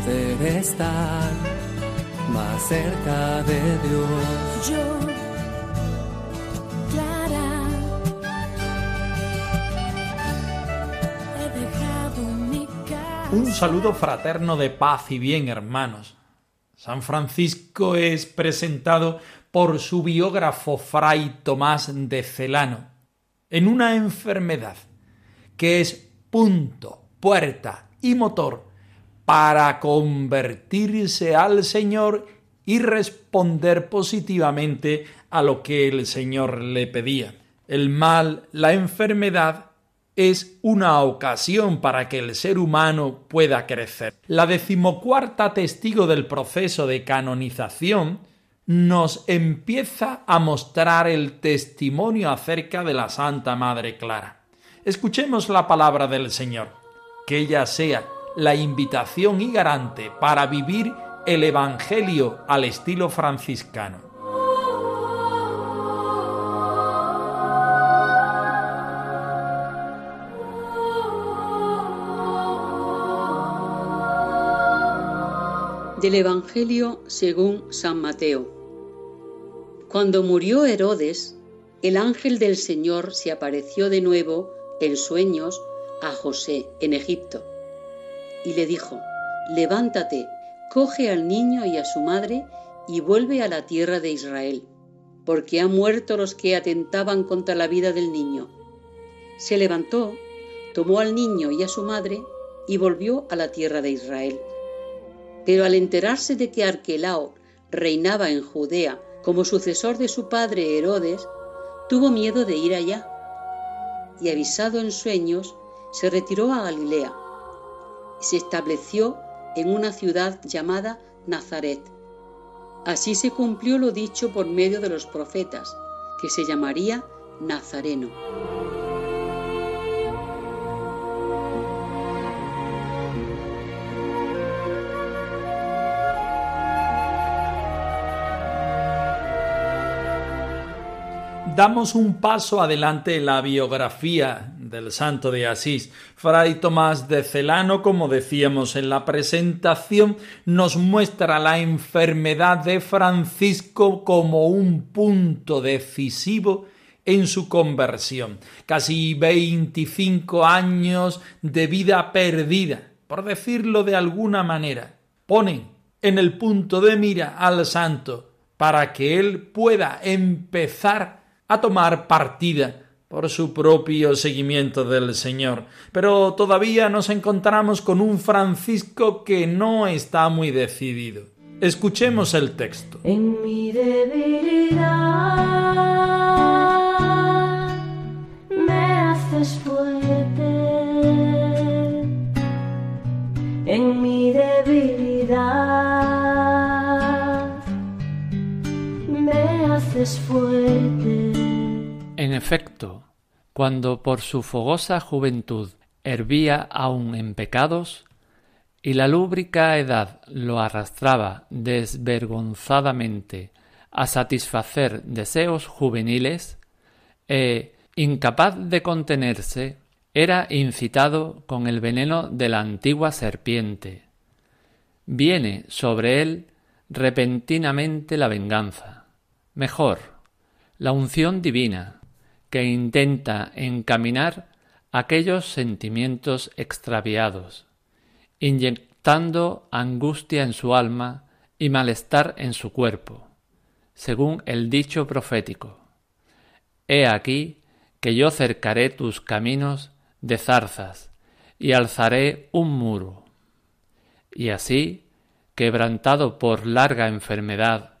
poder estar más cerca de Dios. Yo, Clara, he dejado mi casa. Un saludo fraterno de paz y bien, hermanos. San Francisco es presentado por su biógrafo Fray Tomás de Celano en una enfermedad que es punto, puerta y motor para convertirse al Señor y responder positivamente a lo que el Señor le pedía. El mal, la enfermedad, es una ocasión para que el ser humano pueda crecer. La decimocuarta testigo del proceso de canonización nos empieza a mostrar el testimonio acerca de la Santa Madre Clara. Escuchemos la palabra del Señor, que ella sea la invitación y garante para vivir el Evangelio al estilo franciscano. Del Evangelio según San Mateo. Cuando murió Herodes, el ángel del Señor se apareció de nuevo en sueños a José en Egipto y le dijo, levántate, coge al niño y a su madre y vuelve a la tierra de Israel, porque han muerto los que atentaban contra la vida del niño. Se levantó, tomó al niño y a su madre y volvió a la tierra de Israel. Pero al enterarse de que Arquelao reinaba en Judea como sucesor de su padre Herodes, tuvo miedo de ir allá. Y avisado en sueños, se retiró a Galilea se estableció en una ciudad llamada Nazaret. Así se cumplió lo dicho por medio de los profetas, que se llamaría Nazareno. damos un paso adelante en la biografía del santo de Asís. Fray Tomás de Celano, como decíamos en la presentación, nos muestra la enfermedad de Francisco como un punto decisivo en su conversión. Casi 25 años de vida perdida, por decirlo de alguna manera. Ponen en el punto de mira al santo para que él pueda empezar a tomar partida por su propio seguimiento del Señor. Pero todavía nos encontramos con un Francisco que no está muy decidido. Escuchemos el texto. En mi debilidad me haces fuerte. En mi debilidad me haces fuerte. Efecto, cuando por su fogosa juventud hervía aún en pecados, y la lúbrica edad lo arrastraba desvergonzadamente a satisfacer deseos juveniles, e, incapaz de contenerse, era incitado con el veneno de la antigua serpiente. Viene sobre él repentinamente la venganza, mejor, la unción divina, que intenta encaminar aquellos sentimientos extraviados, inyectando angustia en su alma y malestar en su cuerpo, según el dicho profético. He aquí que yo cercaré tus caminos de zarzas y alzaré un muro. Y así, quebrantado por larga enfermedad,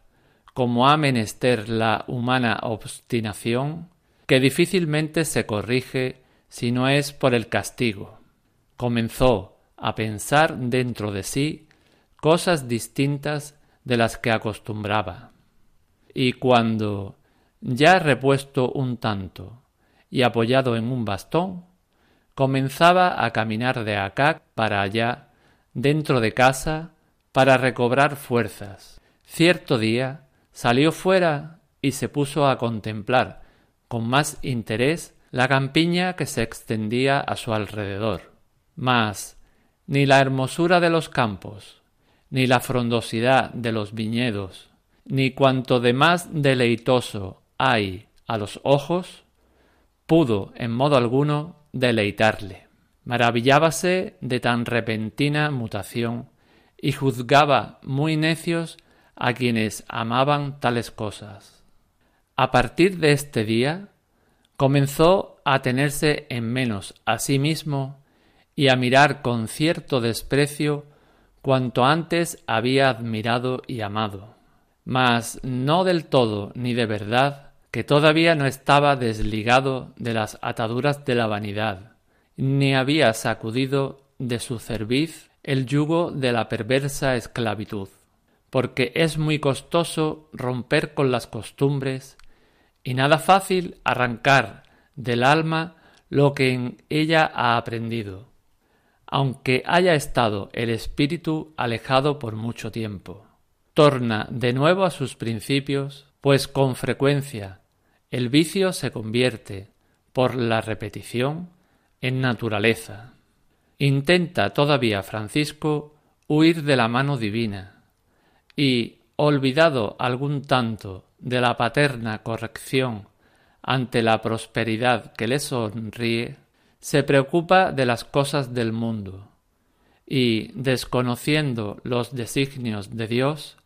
como ha menester la humana obstinación, que difícilmente se corrige si no es por el castigo. Comenzó a pensar dentro de sí cosas distintas de las que acostumbraba. Y cuando, ya repuesto un tanto y apoyado en un bastón, comenzaba a caminar de acá para allá, dentro de casa, para recobrar fuerzas. Cierto día salió fuera y se puso a contemplar con más interés la campiña que se extendía a su alrededor. Mas ni la hermosura de los campos, ni la frondosidad de los viñedos, ni cuanto de más deleitoso hay a los ojos, pudo en modo alguno deleitarle. Maravillábase de tan repentina mutación y juzgaba muy necios a quienes amaban tales cosas. A partir de este día comenzó a tenerse en menos a sí mismo y a mirar con cierto desprecio cuanto antes había admirado y amado, mas no del todo ni de verdad, que todavía no estaba desligado de las ataduras de la vanidad, ni había sacudido de su cerviz el yugo de la perversa esclavitud, porque es muy costoso romper con las costumbres y nada fácil arrancar del alma lo que en ella ha aprendido, aunque haya estado el espíritu alejado por mucho tiempo. Torna de nuevo a sus principios, pues con frecuencia el vicio se convierte, por la repetición, en naturaleza. Intenta todavía Francisco huir de la mano divina, y, olvidado algún tanto de la paterna corrección ante la prosperidad que le sonríe, se preocupa de las cosas del mundo y, desconociendo los designios de Dios,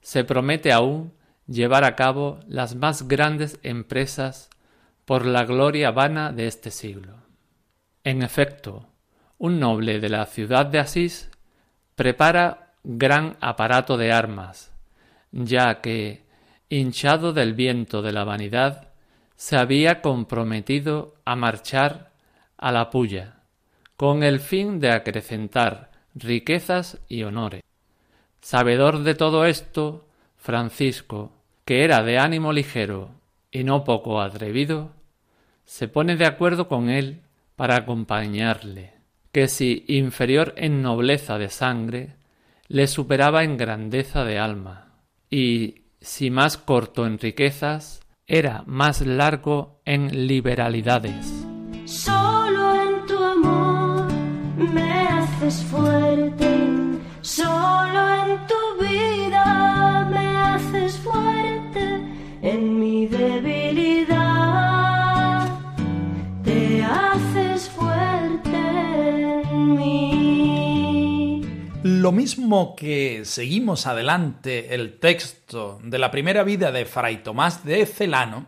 se promete aún llevar a cabo las más grandes empresas por la gloria vana de este siglo. En efecto, un noble de la ciudad de Asís prepara gran aparato de armas, ya que, hinchado del viento de la vanidad, se había comprometido a marchar a la puya, con el fin de acrecentar riquezas y honores. Sabedor de todo esto, Francisco, que era de ánimo ligero y no poco atrevido, se pone de acuerdo con él para acompañarle, que si inferior en nobleza de sangre, le superaba en grandeza de alma, y si más corto en riquezas, era más largo en liberalidades. Solo en tu amor me haces fuerte, Lo mismo que seguimos adelante el texto de la primera vida de Fray Tomás de Celano,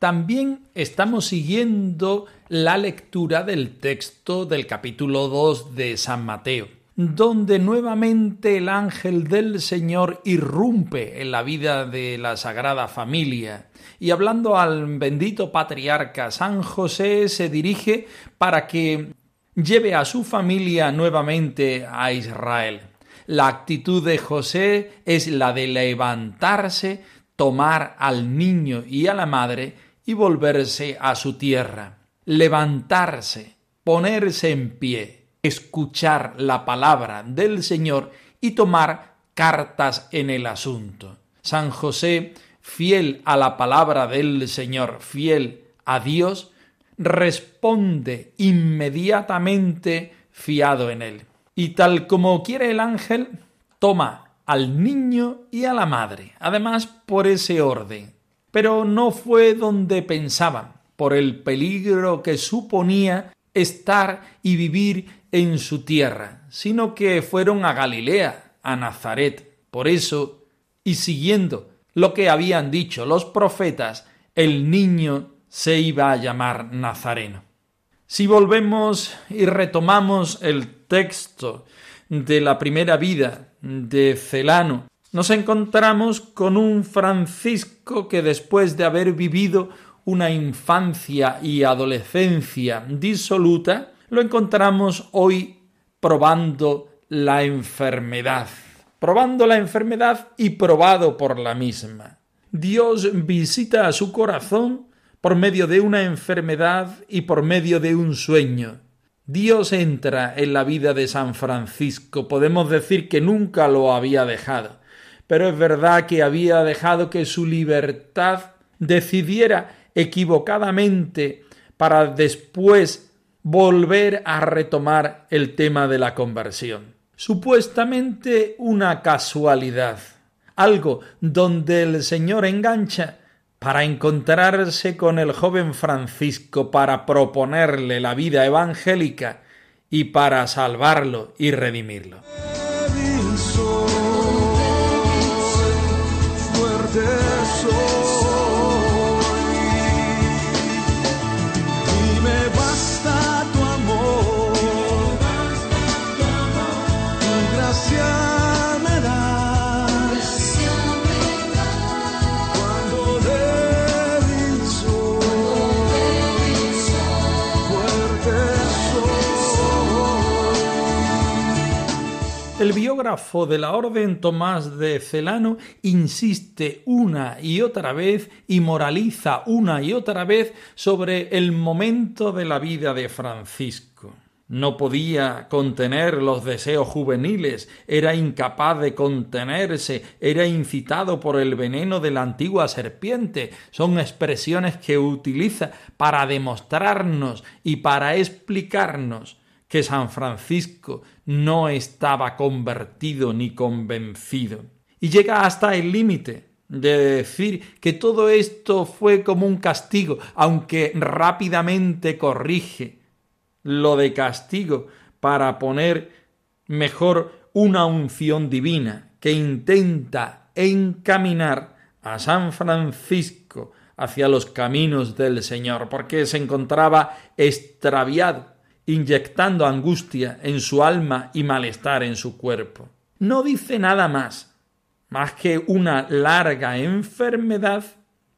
también estamos siguiendo la lectura del texto del capítulo 2 de San Mateo, donde nuevamente el ángel del Señor irrumpe en la vida de la Sagrada Familia y hablando al bendito patriarca San José se dirige para que lleve a su familia nuevamente a Israel. La actitud de José es la de levantarse, tomar al niño y a la madre y volverse a su tierra. Levantarse, ponerse en pie, escuchar la palabra del Señor y tomar cartas en el asunto. San José, fiel a la palabra del Señor, fiel a Dios, responde inmediatamente fiado en él. Y tal como quiere el ángel, toma al niño y a la madre, además por ese orden. Pero no fue donde pensaban, por el peligro que suponía estar y vivir en su tierra, sino que fueron a Galilea, a Nazaret. Por eso, y siguiendo lo que habían dicho los profetas, el niño se iba a llamar Nazareno. Si volvemos y retomamos el texto de la primera vida de Celano, nos encontramos con un Francisco que después de haber vivido una infancia y adolescencia disoluta, lo encontramos hoy probando la enfermedad, probando la enfermedad y probado por la misma. Dios visita a su corazón por medio de una enfermedad y por medio de un sueño. Dios entra en la vida de San Francisco. Podemos decir que nunca lo había dejado, pero es verdad que había dejado que su libertad decidiera equivocadamente para después volver a retomar el tema de la conversión. Supuestamente una casualidad, algo donde el Señor engancha para encontrarse con el joven Francisco, para proponerle la vida evangélica y para salvarlo y redimirlo. El biógrafo de la Orden Tomás de Celano insiste una y otra vez y moraliza una y otra vez sobre el momento de la vida de Francisco. No podía contener los deseos juveniles, era incapaz de contenerse, era incitado por el veneno de la antigua serpiente. Son expresiones que utiliza para demostrarnos y para explicarnos que San Francisco no estaba convertido ni convencido. Y llega hasta el límite de decir que todo esto fue como un castigo, aunque rápidamente corrige lo de castigo para poner mejor una unción divina que intenta encaminar a San Francisco hacia los caminos del Señor, porque se encontraba extraviado inyectando angustia en su alma y malestar en su cuerpo. No dice nada más, más que una larga enfermedad,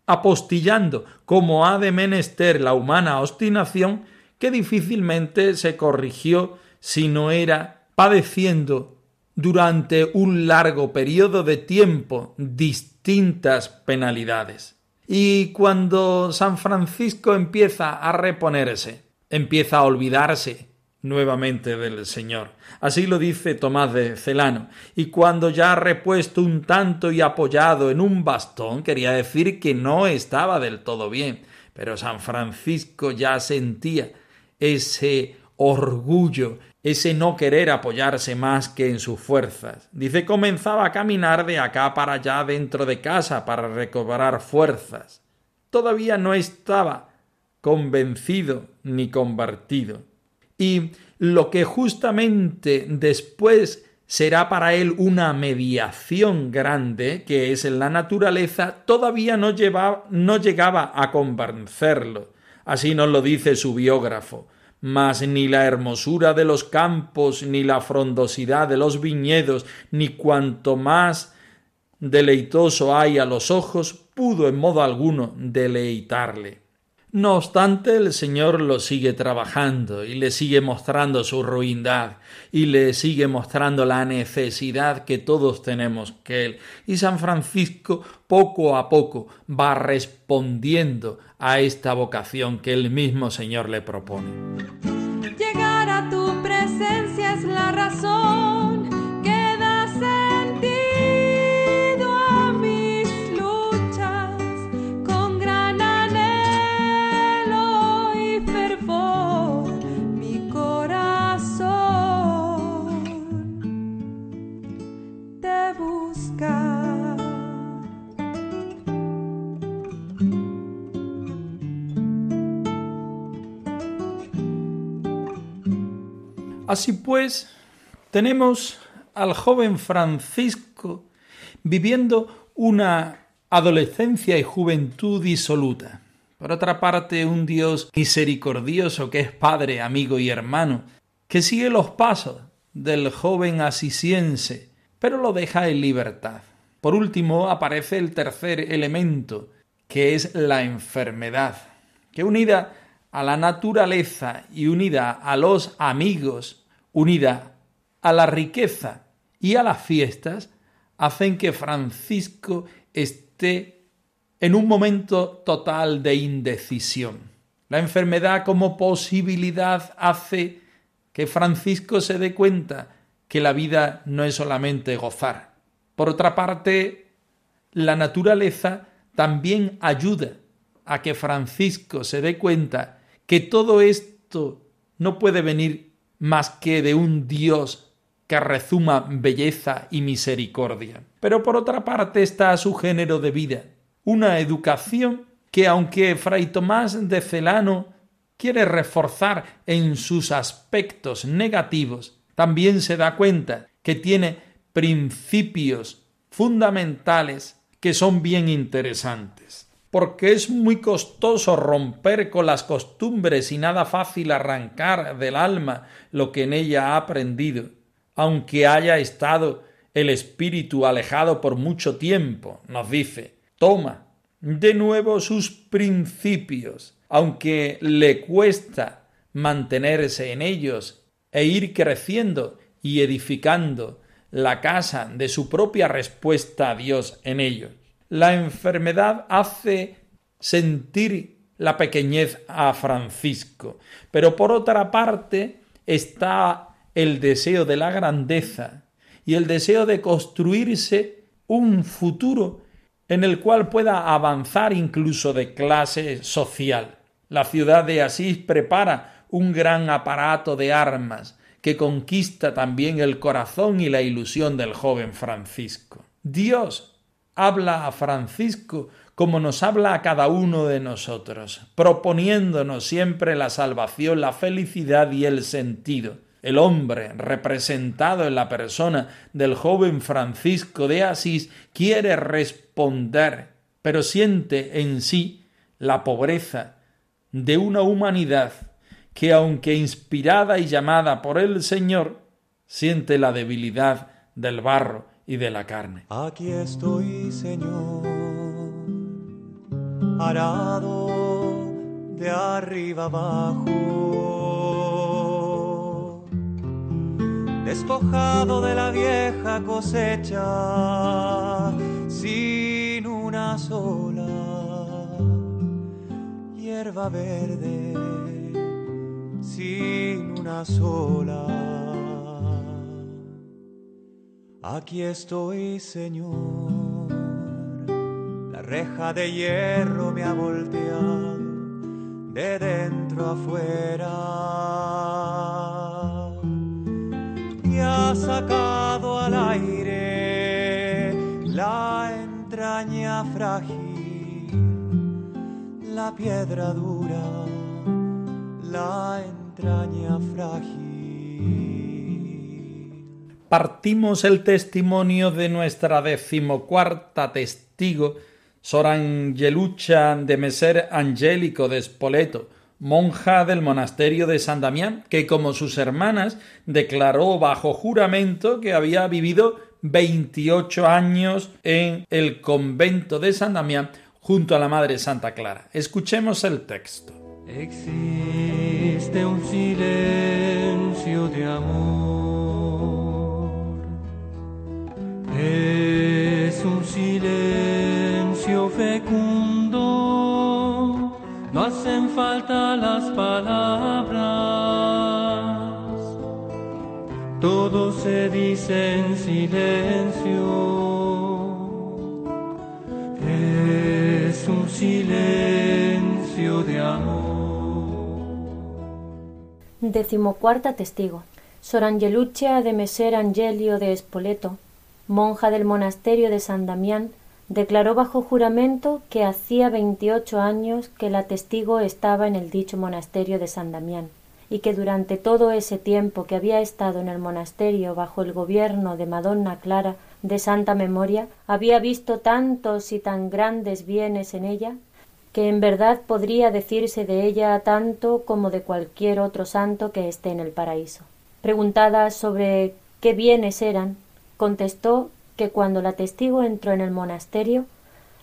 apostillando como ha de menester la humana obstinación, que difícilmente se corrigió si no era padeciendo durante un largo periodo de tiempo distintas penalidades. Y cuando San Francisco empieza a reponerse, empieza a olvidarse nuevamente del Señor. Así lo dice Tomás de Celano. Y cuando ya repuesto un tanto y apoyado en un bastón, quería decir que no estaba del todo bien. Pero San Francisco ya sentía ese orgullo, ese no querer apoyarse más que en sus fuerzas. Dice comenzaba a caminar de acá para allá dentro de casa para recobrar fuerzas. Todavía no estaba convencido ni convertido. Y lo que justamente después será para él una mediación grande, que es en la naturaleza, todavía no, no llegaba a convencerlo. Así nos lo dice su biógrafo. Mas ni la hermosura de los campos, ni la frondosidad de los viñedos, ni cuanto más deleitoso hay a los ojos, pudo en modo alguno deleitarle. No obstante, el Señor lo sigue trabajando y le sigue mostrando su ruindad y le sigue mostrando la necesidad que todos tenemos que Él. Y San Francisco poco a poco va respondiendo a esta vocación que el mismo Señor le propone. Así pues, tenemos al joven Francisco viviendo una adolescencia y juventud disoluta. Por otra parte, un Dios misericordioso que es Padre, amigo y hermano, que sigue los pasos del joven asisiense, pero lo deja en libertad. Por último, aparece el tercer elemento, que es la enfermedad, que unida a la naturaleza y unida a los amigos, unida a la riqueza y a las fiestas, hacen que Francisco esté en un momento total de indecisión. La enfermedad como posibilidad hace que Francisco se dé cuenta que la vida no es solamente gozar. Por otra parte, la naturaleza también ayuda a que Francisco se dé cuenta que todo esto no puede venir más que de un Dios que rezuma belleza y misericordia. Pero por otra parte está su género de vida, una educación que aunque Fray Tomás de Celano quiere reforzar en sus aspectos negativos, también se da cuenta que tiene principios fundamentales que son bien interesantes. Porque es muy costoso romper con las costumbres y nada fácil arrancar del alma lo que en ella ha aprendido, aunque haya estado el espíritu alejado por mucho tiempo, nos dice, toma de nuevo sus principios, aunque le cuesta mantenerse en ellos e ir creciendo y edificando la casa de su propia respuesta a Dios en ellos. La enfermedad hace sentir la pequeñez a Francisco, pero por otra parte está el deseo de la grandeza y el deseo de construirse un futuro en el cual pueda avanzar incluso de clase social. La ciudad de Asís prepara un gran aparato de armas que conquista también el corazón y la ilusión del joven Francisco. Dios habla a Francisco como nos habla a cada uno de nosotros, proponiéndonos siempre la salvación, la felicidad y el sentido. El hombre, representado en la persona del joven Francisco de Asís, quiere responder, pero siente en sí la pobreza de una humanidad que, aunque inspirada y llamada por el Señor, siente la debilidad del barro y de la carne. Aquí estoy, Señor, arado de arriba abajo, despojado de la vieja cosecha, sin una sola hierba verde sin una sola. Aquí estoy, Señor. La reja de hierro me ha volteado de dentro afuera y ha sacado al aire la entraña frágil la piedra dura, la entraña frágil. Partimos el testimonio de nuestra decimocuarta testigo, Sor Angelucha de Meser Angélico de Spoleto, monja del monasterio de San Damián, que como sus hermanas declaró bajo juramento que había vivido 28 años en el convento de San Damián junto a la Madre Santa Clara. Escuchemos el texto. Existe se dice en silencio un silencio de amor. Decimocuarta testigo. Sor Angeluccia de Messer Angelio de Espoleto, monja del monasterio de San Damián, declaró bajo juramento que hacía veintiocho años que la testigo estaba en el dicho monasterio de San Damián, y que durante todo ese tiempo que había estado en el monasterio bajo el gobierno de Madonna Clara de santa memoria, había visto tantos y tan grandes bienes en ella, que en verdad podría decirse de ella tanto como de cualquier otro santo que esté en el paraíso. Preguntada sobre qué bienes eran, contestó que cuando la testigo entró en el monasterio,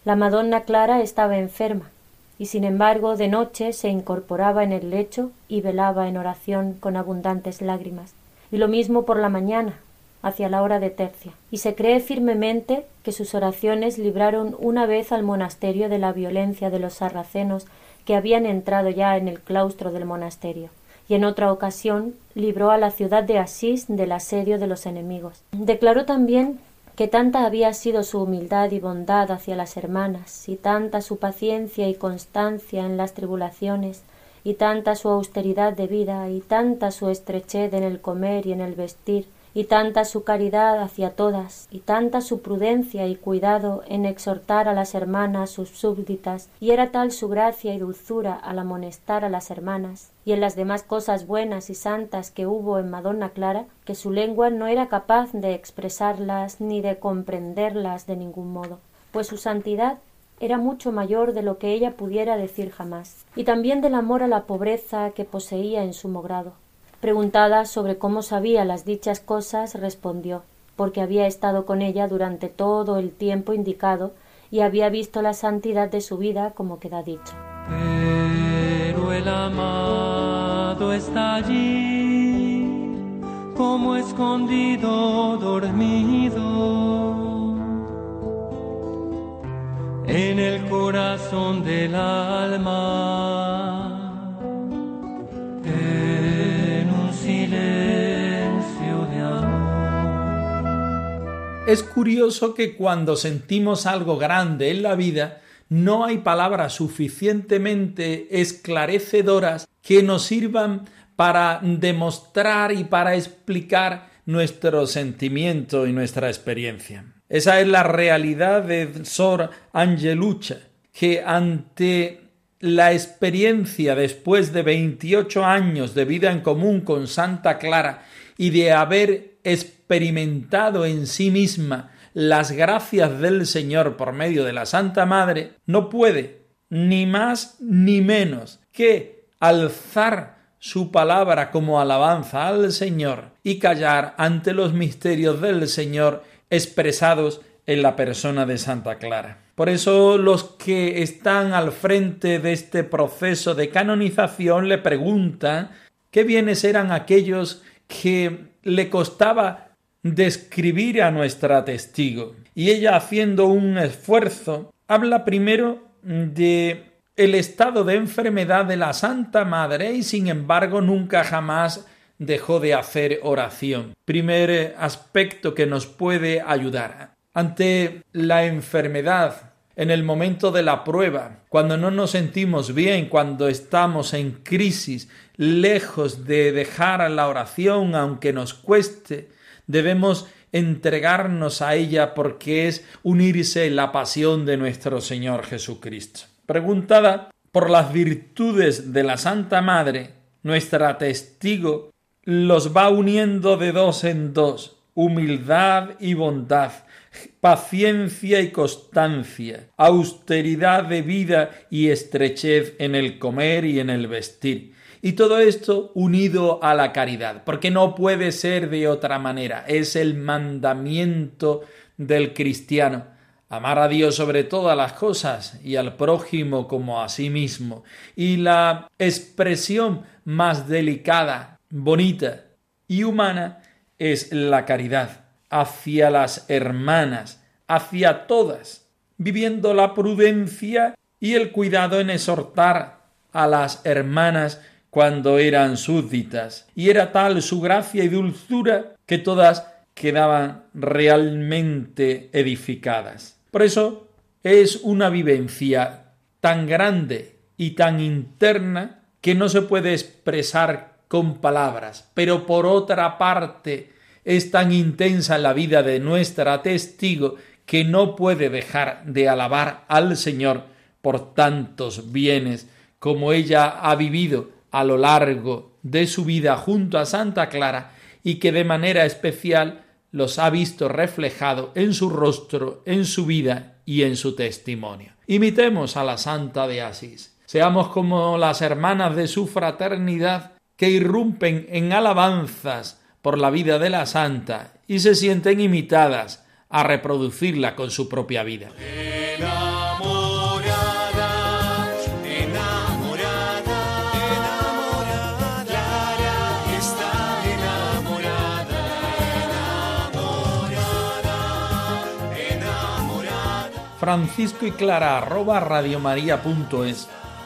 La Madonna Clara estaba enferma, y sin embargo de noche se incorporaba en el lecho y velaba en oración con abundantes lágrimas, y lo mismo por la mañana, hacia la hora de tercia, y se cree firmemente que sus oraciones libraron una vez al monasterio de la violencia de los sarracenos que habían entrado ya en el claustro del monasterio, y en otra ocasión libró a la ciudad de Asís del asedio de los enemigos. Declaró también que tanta había sido su humildad y bondad hacia las hermanas, y tanta su paciencia y constancia en las tribulaciones, y tanta su austeridad de vida, y tanta su estrechez en el comer y en el vestir, y tanta su caridad hacia todas, y tanta su prudencia y cuidado en exhortar a las hermanas sus súbditas, y era tal su gracia y dulzura al amonestar a las hermanas, y en las demás cosas buenas y santas que hubo en Madonna Clara, que su lengua no era capaz de expresarlas ni de comprenderlas de ningún modo, pues su santidad era mucho mayor de lo que ella pudiera decir jamás, y también del amor a la pobreza que poseía en sumo grado Preguntada sobre cómo sabía las dichas cosas, respondió porque había estado con ella durante todo el tiempo indicado y había visto la santidad de su vida como queda dicho. Pero el amado está allí, como escondido, dormido, en el corazón del alma Es curioso que cuando sentimos algo grande en la vida, no hay palabras suficientemente esclarecedoras que nos sirvan para demostrar y para explicar nuestro sentimiento y nuestra experiencia. Esa es la realidad de Sor Angelucha, que ante la experiencia después de 28 años de vida en común con Santa Clara y de haber experimentado en sí misma las gracias del Señor por medio de la Santa Madre, no puede ni más ni menos que alzar su palabra como alabanza al Señor y callar ante los misterios del Señor expresados en la persona de Santa Clara. Por eso los que están al frente de este proceso de canonización le preguntan qué bienes eran aquellos que le costaba describir a nuestra testigo. Y ella haciendo un esfuerzo, habla primero de el estado de enfermedad de la Santa Madre y sin embargo nunca jamás dejó de hacer oración. Primer aspecto que nos puede ayudar. Ante la enfermedad, en el momento de la prueba, cuando no nos sentimos bien, cuando estamos en crisis, lejos de dejar la oración aunque nos cueste, debemos entregarnos a ella porque es unirse en la pasión de nuestro Señor Jesucristo. Preguntada por las virtudes de la Santa Madre, nuestra testigo los va uniendo de dos en dos, humildad y bondad, paciencia y constancia, austeridad de vida y estrechez en el comer y en el vestir. Y todo esto unido a la caridad, porque no puede ser de otra manera. Es el mandamiento del cristiano. Amar a Dios sobre todas las cosas y al prójimo como a sí mismo. Y la expresión más delicada, bonita y humana es la caridad hacia las hermanas, hacia todas, viviendo la prudencia y el cuidado en exhortar a las hermanas cuando eran súbditas, y era tal su gracia y dulzura que todas quedaban realmente edificadas. Por eso es una vivencia tan grande y tan interna que no se puede expresar con palabras, pero por otra parte es tan intensa la vida de nuestra testigo que no puede dejar de alabar al Señor por tantos bienes como ella ha vivido a lo largo de su vida junto a Santa Clara y que de manera especial los ha visto reflejado en su rostro, en su vida y en su testimonio. Imitemos a la Santa de Asís. Seamos como las hermanas de su fraternidad que irrumpen en alabanzas por la vida de la santa y se sienten imitadas a reproducirla con su propia vida. Francisco y Clara arroba radiomaria.es